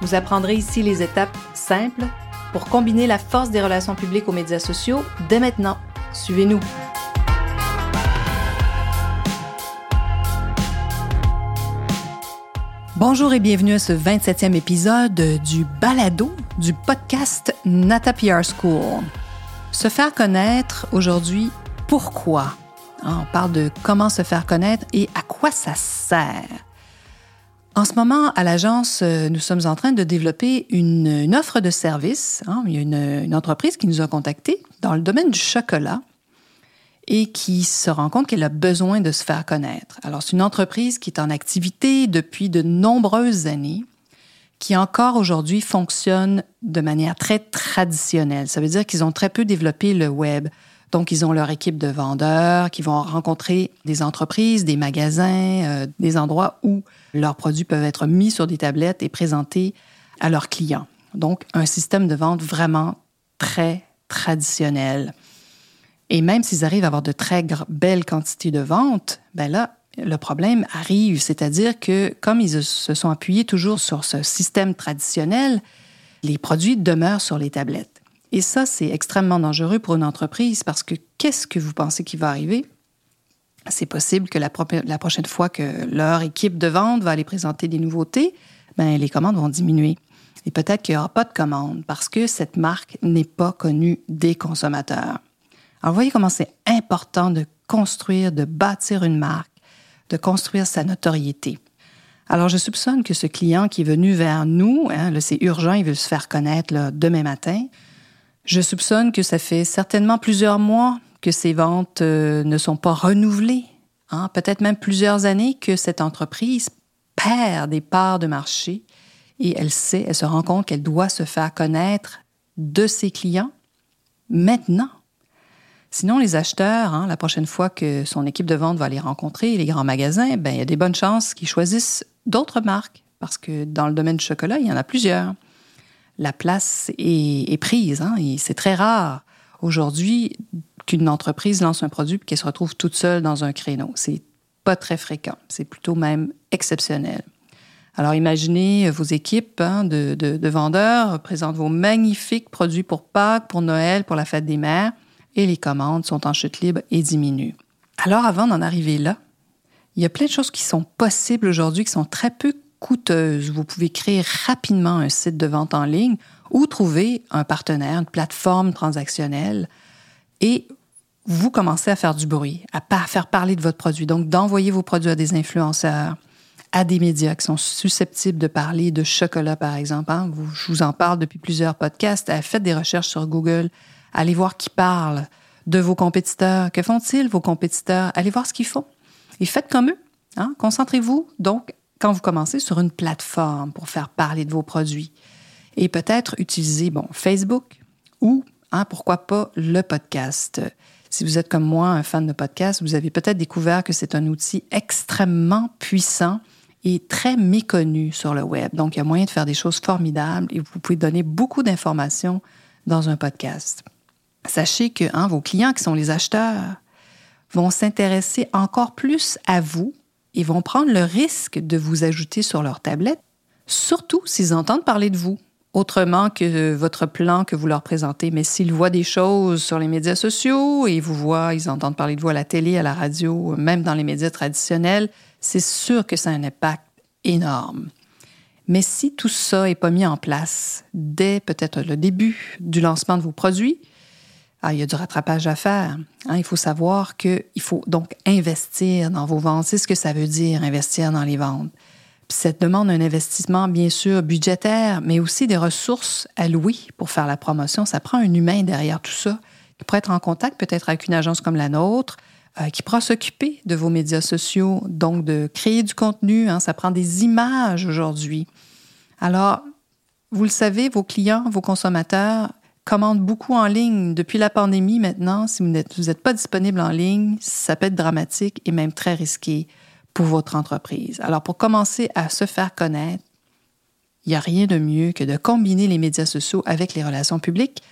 Vous apprendrez ici les étapes simples pour combiner la force des relations publiques aux médias sociaux dès maintenant. Suivez-nous. Bonjour et bienvenue à ce 27e épisode du balado du podcast Nata PR School. Se faire connaître aujourd'hui, pourquoi? Hein, on parle de comment se faire connaître et à quoi ça sert. En ce moment, à l'agence, euh, nous sommes en train de développer une, offre de service. Hein. Il y a une, entreprise qui nous a contactés dans le domaine du chocolat et qui se rend compte qu'elle a besoin de se faire connaître. Alors, c'est une entreprise qui est en activité depuis de nombreuses années, qui encore aujourd'hui fonctionne de manière très traditionnelle. Ça veut dire qu'ils ont très peu développé le web. Donc, ils ont leur équipe de vendeurs qui vont rencontrer des entreprises, des magasins, euh, des endroits où leurs produits peuvent être mis sur des tablettes et présentés à leurs clients. Donc, un système de vente vraiment très traditionnel. Et même s'ils arrivent à avoir de très belles quantités de ventes, ben là, le problème arrive, c'est-à-dire que comme ils se sont appuyés toujours sur ce système traditionnel, les produits demeurent sur les tablettes. Et ça, c'est extrêmement dangereux pour une entreprise parce que qu'est-ce que vous pensez qui va arriver? c'est possible que la, prochaine fois que leur équipe de vente va aller présenter des nouveautés, ben, les commandes vont diminuer. Et peut-être qu'il n'y aura pas de commandes parce que cette marque n'est pas connue des consommateurs. Alors, voyez comment c'est important de construire, de bâtir une marque, de construire sa notoriété. Alors, je soupçonne que ce client qui est venu vers nous, hein, c'est urgent, il veut se faire connaître demain matin, je soupçonne que ça fait certainement plusieurs mois que ses ventes euh, ne sont pas renouvelées, hein, peut-être même plusieurs années que cette entreprise perd des parts de marché et elle sait, elle se rend compte qu'elle doit se faire connaître de ses clients maintenant. Sinon, les acheteurs, hein, la prochaine fois que son équipe de vente va les rencontrer, les grands magasins, ben, il y a des bonnes chances qu'ils choisissent d'autres marques parce que dans le domaine du chocolat, il y en a plusieurs. La place est, prise hein, et c'est très rare aujourd'hui qu'une entreprise lance un produit et qu'elle se retrouve toute seule dans un créneau. C'est pas très fréquent. C'est plutôt même exceptionnel. Alors imaginez vos équipes hein, de, de, vendeurs présentent vos magnifiques produits pour Pâques, pour Noël, pour la fête des mères, et les commandes sont en chute libre et diminuent. Alors avant d'en arriver là, il y a plein de choses qui sont possibles aujourd'hui, qui sont très peu coûteuses. Vous pouvez créer rapidement un site de vente en ligne ou trouver un partenaire, une plateforme transactionnelle et vous commencez à faire du bruit, à faire parler de votre produit. Donc, d'envoyer vos produits à des influenceurs, à des médias qui sont susceptibles de parler de chocolat, par exemple. Hein. je vous en parle depuis plusieurs podcasts. Faites des recherches sur Google. Allez voir qui parle de vos compétiteurs. Que font-ils, vos compétiteurs? Allez voir ce qu'ils font. Et faites comme eux. Hein. Concentrez-vous, donc, quand vous commencez sur une plateforme pour faire parler de vos produits. Et peut-être utiliser, bon, Facebook ou, hein, pourquoi pas, le podcast. Si vous êtes comme moi un fan de podcast, vous avez peut-être découvert que c'est un outil extrêmement puissant et très méconnu sur le web. Donc, il y a moyen de faire des choses formidables et vous pouvez donner beaucoup d'informations dans un podcast. Sachez que hein, vos clients qui sont les acheteurs vont s'intéresser encore plus à vous et vont prendre le risque de vous ajouter sur leur tablette, surtout s'ils entendent parler de vous autrement que votre plan que vous leur présentez. Mais s'ils voient des choses sur les médias sociaux et vous voient, ils entendent parler de vous à la télé, à la radio, même dans les médias traditionnels, c'est sûr que ça a un impact énorme. Mais si tout ça n'est pas mis en place dès peut-être le début du lancement de vos produits, ah, il y a du rattrapage à faire. Hein. il faut savoir qu'il faut donc investir dans vos ventes. C'est ce que ça veut dire, investir dans les ventes. Puis ça demande un investissement, bien sûr, budgétaire, mais aussi des ressources allouées pour faire la promotion. Ça prend un humain derrière tout ça, qui pourrait être en contact peut-être avec une agence comme la nôtre, euh, qui pourra s'occuper de vos médias sociaux, donc de créer du contenu. Hein. ça prend des images aujourd'hui. Alors, vous le savez, vos clients, vos consommateurs commandent beaucoup en ligne. Depuis la pandémie maintenant, si vous n'êtes pas disponible en ligne, ça peut être dramatique et même très risqué pour votre entreprise. Alors, pour commencer à se faire connaître, il n'y a rien de mieux que de combiner les médias sociaux avec les relations publiques.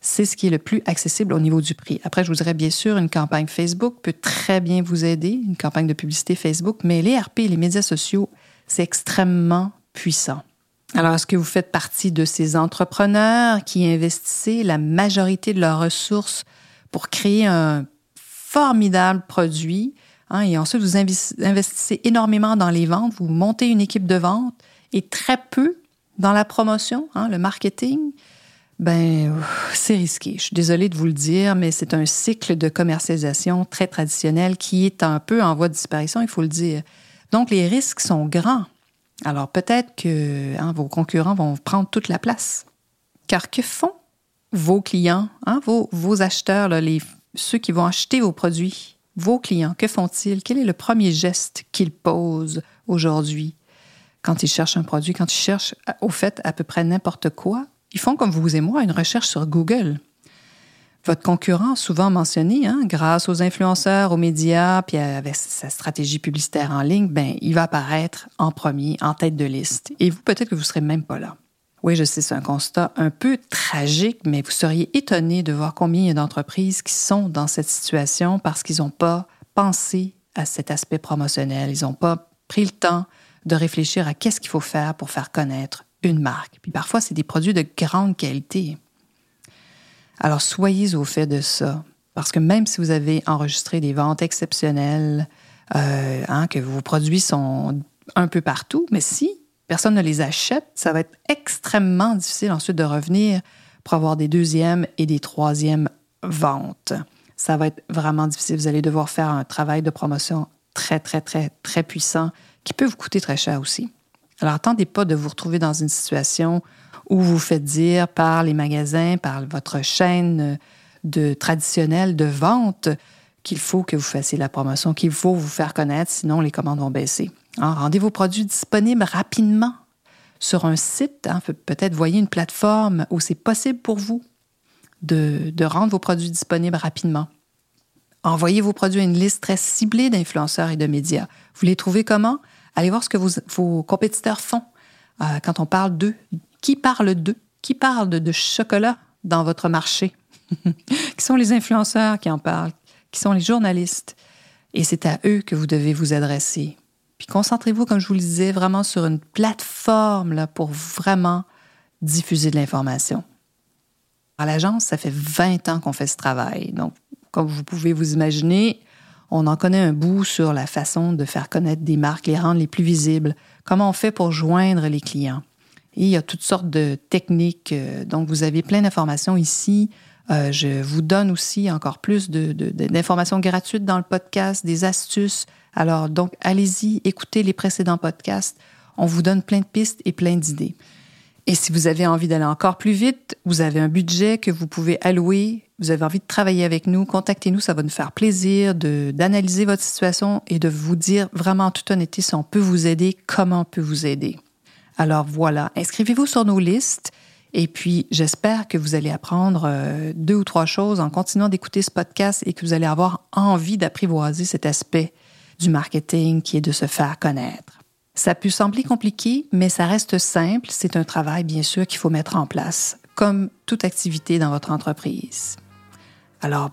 C'est ce qui est le plus accessible au niveau du prix. Après, je vous dirais bien sûr, une campagne Facebook peut très bien vous aider, une campagne de publicité Facebook, mais les RP, les médias sociaux, c'est extrêmement puissant. Alors, est-ce que vous faites partie de ces entrepreneurs qui investissent la majorité de leurs ressources pour créer un formidable produit hein, et ensuite vous investissez énormément dans les ventes, vous montez une équipe de vente et très peu dans la promotion, hein, le marketing? Ben, c'est risqué. Je suis désolée de vous le dire, mais c'est un cycle de commercialisation très traditionnel qui est un peu en voie de disparition, il faut le dire. Donc, les risques sont grands. Alors peut-être que hein, vos concurrents vont prendre toute la place. Car que font vos clients, hein, vos, vos, acheteurs, ceux qui vont acheter vos produits, vos clients, que font-ils? Quel est le premier geste qu'ils posent aujourd'hui? Quand ils cherchent un produit, quand ils cherchent au fait à peu près n'importe quoi? Ils font comme vous et moi, une recherche sur Google. Votre concurrent, souvent mentionné, hein, grâce aux influenceurs, aux médias, puis avec sa stratégie publicitaire en ligne, ben, il va apparaître en premier, en tête de liste. Et vous, peut-être que vous ne serez même pas là. Oui, je sais, c'est un constat un peu tragique, mais vous seriez étonné de voir combien il y a d'entreprises qui sont dans cette situation parce qu'ils n'ont pas pensé à cet aspect promotionnel. Ils n'ont pas pris le temps de réfléchir à qu'est-ce qu'il faut faire pour faire connaître une marque. Puis parfois, c'est des produits de grande qualité. Alors soyez au fait de ça, parce que même si vous avez enregistré des ventes exceptionnelles, euh, hein, que vos produits sont un peu partout, mais si personne ne les achète, ça va être extrêmement difficile ensuite de revenir pour avoir des deuxièmes et des troisièmes ventes. Ça va être vraiment difficile. Vous allez devoir faire un travail de promotion très, très, très, très puissant qui peut vous coûter très cher aussi. Alors, attendez pas de vous retrouver dans une situation où vous faites dire par les magasins, par votre chaîne de traditionnelle de vente qu'il faut que vous fassiez la promotion, qu'il faut vous faire connaître, sinon les commandes vont baisser. Hein, rendez vos produits disponibles rapidement sur un site. Hein, peut-être voyez une plateforme où c'est possible pour vous de, de rendre vos produits disponibles rapidement. Envoyez vos produits à une liste très ciblée d'influenceurs et de médias. Vous les trouvez comment? Allez voir ce que vos, compétiteurs font euh, quand on parle d'eux, qui parle d'eux? Qui parle de, chocolat dans votre marché? qui sont les influenceurs qui en parlent? Qui sont les journalistes? Et c'est à eux que vous devez vous adresser. Puis concentrez-vous, comme je vous le disais, vraiment sur une plateforme là, pour vraiment diffuser de l'information. À l'agence, ça fait 20 ans qu'on fait ce travail. Donc, comme vous pouvez vous imaginer, on en connaît un bout sur la façon de faire connaître des marques, les rendre les plus visibles, comment on fait pour joindre les clients? Il y a toutes sortes de techniques. Euh, donc, vous avez plein d'informations ici. Euh, je vous donne aussi encore plus d'informations gratuites dans le podcast, des astuces. Alors, donc, allez-y, écoutez les précédents podcasts. On vous donne plein de pistes et plein d'idées. Et si vous avez envie d'aller encore plus vite, vous avez un budget que vous pouvez allouer, vous avez envie de travailler avec nous, contactez-nous, ça va nous faire plaisir d'analyser votre situation et de vous dire vraiment en toute honnêteté si on peut vous aider, comment on peut vous aider. Alors voilà, inscrivez-vous sur nos listes et puis j'espère que vous allez apprendre euh, deux ou trois choses en continuant d'écouter ce podcast et que vous allez avoir envie d'apprivoiser cet aspect du marketing qui est de se faire connaître. Ça peut sembler compliqué, mais ça reste simple. C'est un travail, bien sûr, qu'il faut mettre en place, comme toute activité dans votre entreprise. Alors,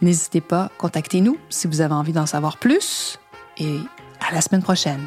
n'hésitez pas, contactez-nous si vous avez envie d'en savoir plus et à la semaine prochaine.